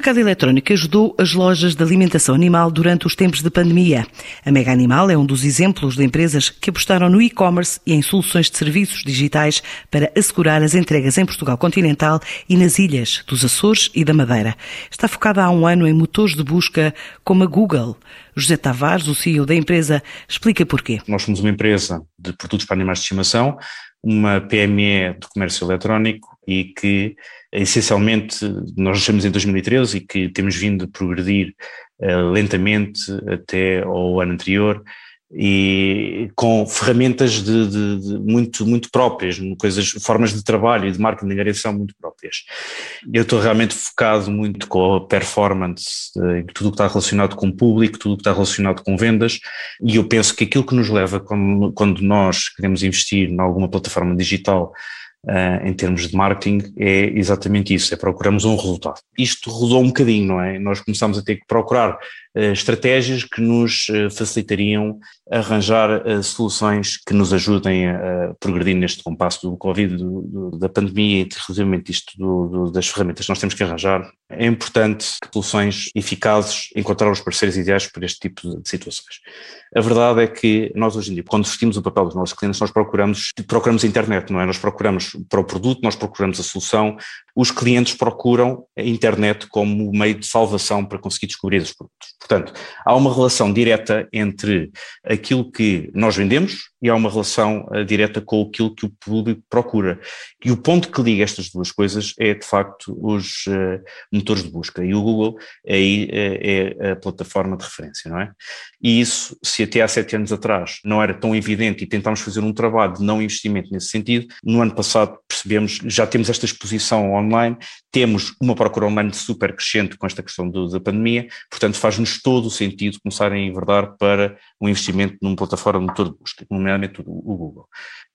mercado eletrónico ajudou as lojas de alimentação animal durante os tempos de pandemia. A Mega Animal é um dos exemplos de empresas que apostaram no e-commerce e em soluções de serviços digitais para assegurar as entregas em Portugal continental e nas ilhas dos Açores e da Madeira. Está focada há um ano em motores de busca como a Google. José Tavares, o CEO da empresa, explica porquê. Nós somos uma empresa de produtos para animais de estimação, uma PME de comércio eletrónico e que essencialmente nós nascemos em 2013 e que temos vindo a progredir uh, lentamente até ao ano anterior e com ferramentas de, de, de, muito, muito próprias, coisas, formas de trabalho e de marketing de angariação muito próprias. Eu estou realmente focado muito com a performance, eh, tudo o que está relacionado com o público, tudo o que está relacionado com vendas, e eu penso que aquilo que nos leva quando, quando nós queremos investir em alguma plataforma digital Uh, em termos de marketing é exatamente isso, é procuramos um resultado. Isto rodou um bocadinho, não é? Nós começamos a ter que procurar uh, estratégias que nos uh, facilitariam arranjar soluções que nos ajudem a, progredir neste compasso do Covid, do, do, da pandemia e relativamente isto do, das ferramentas que nós temos que arranjar. É importante soluções eficazes, encontrar os parceiros ideais para este tipo de situações. A verdade é que nós hoje em dia, quando vestimos o papel dos nossos clientes, nós procuramos, procuramos internet, não é? Nós procuramos para o produto, nós procuramos a solução, os clientes procuram a internet como meio de salvação para conseguir descobrir os produtos. Portanto, há uma relação direta entre aquilo que nós vendemos e há uma relação uh, direta com aquilo que o público procura. E o ponto que liga estas duas coisas é, de facto, os uh, motores de busca. E o Google é, é, é, a plataforma de referência, não é? E isso, se até há sete anos atrás não era tão evidente e tentámos fazer um trabalho de não investimento nesse sentido, no ano passado percebemos, já temos esta exposição online, temos uma procura online super crescente com esta questão do, da pandemia, portanto faz-nos todo o sentido começar a enverdar para um investimento numa plataforma de motor de busca, nomeadamente o Google.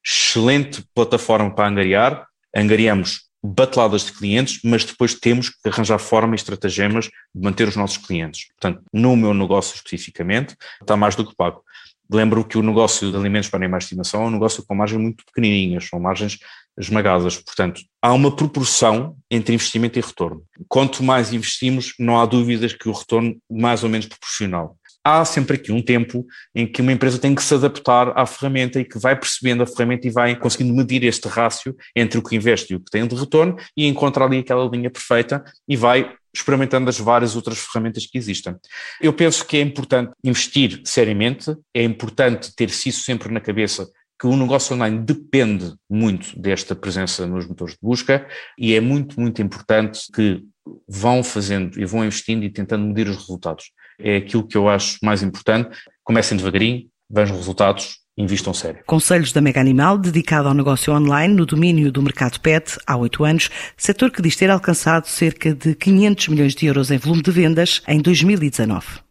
Excelente plataforma para angariar, angariamos bateladas de clientes, mas depois temos que arranjar forma e estratagemas de manter os nossos clientes. Portanto, no meu negócio especificamente, está mais do que pago. Lembro que o negócio de alimentos para animais de estimação é um negócio com margens muito pequenininhas, são margens esmagadas. Portanto, há uma proporção entre investimento e retorno. Quanto mais investimos, não há dúvidas que o retorno mais ou menos proporcional. Há sempre aqui um tempo em que uma empresa tem que se adaptar à ferramenta e que vai percebendo a ferramenta e vai conseguindo medir este rácio entre o que investe e o que tem de retorno e encontrar ali aquela linha perfeita e vai experimentando as várias outras ferramentas que existem. Eu penso que é importante investir seriamente, é importante ter-se isso sempre na cabeça que o negócio online depende muito desta presença nos motores de busca e é muito, muito importante que vão fazendo e vão investindo e tentando medir os resultados. É aquilo que eu acho mais importante. Comecem devagarinho, vejam resultados, invistam sério. Conselhos da Mega Animal, dedicado ao negócio online no domínio do mercado PET há oito anos, setor que diz ter alcançado cerca de 500 milhões de euros em volume de vendas em 2019.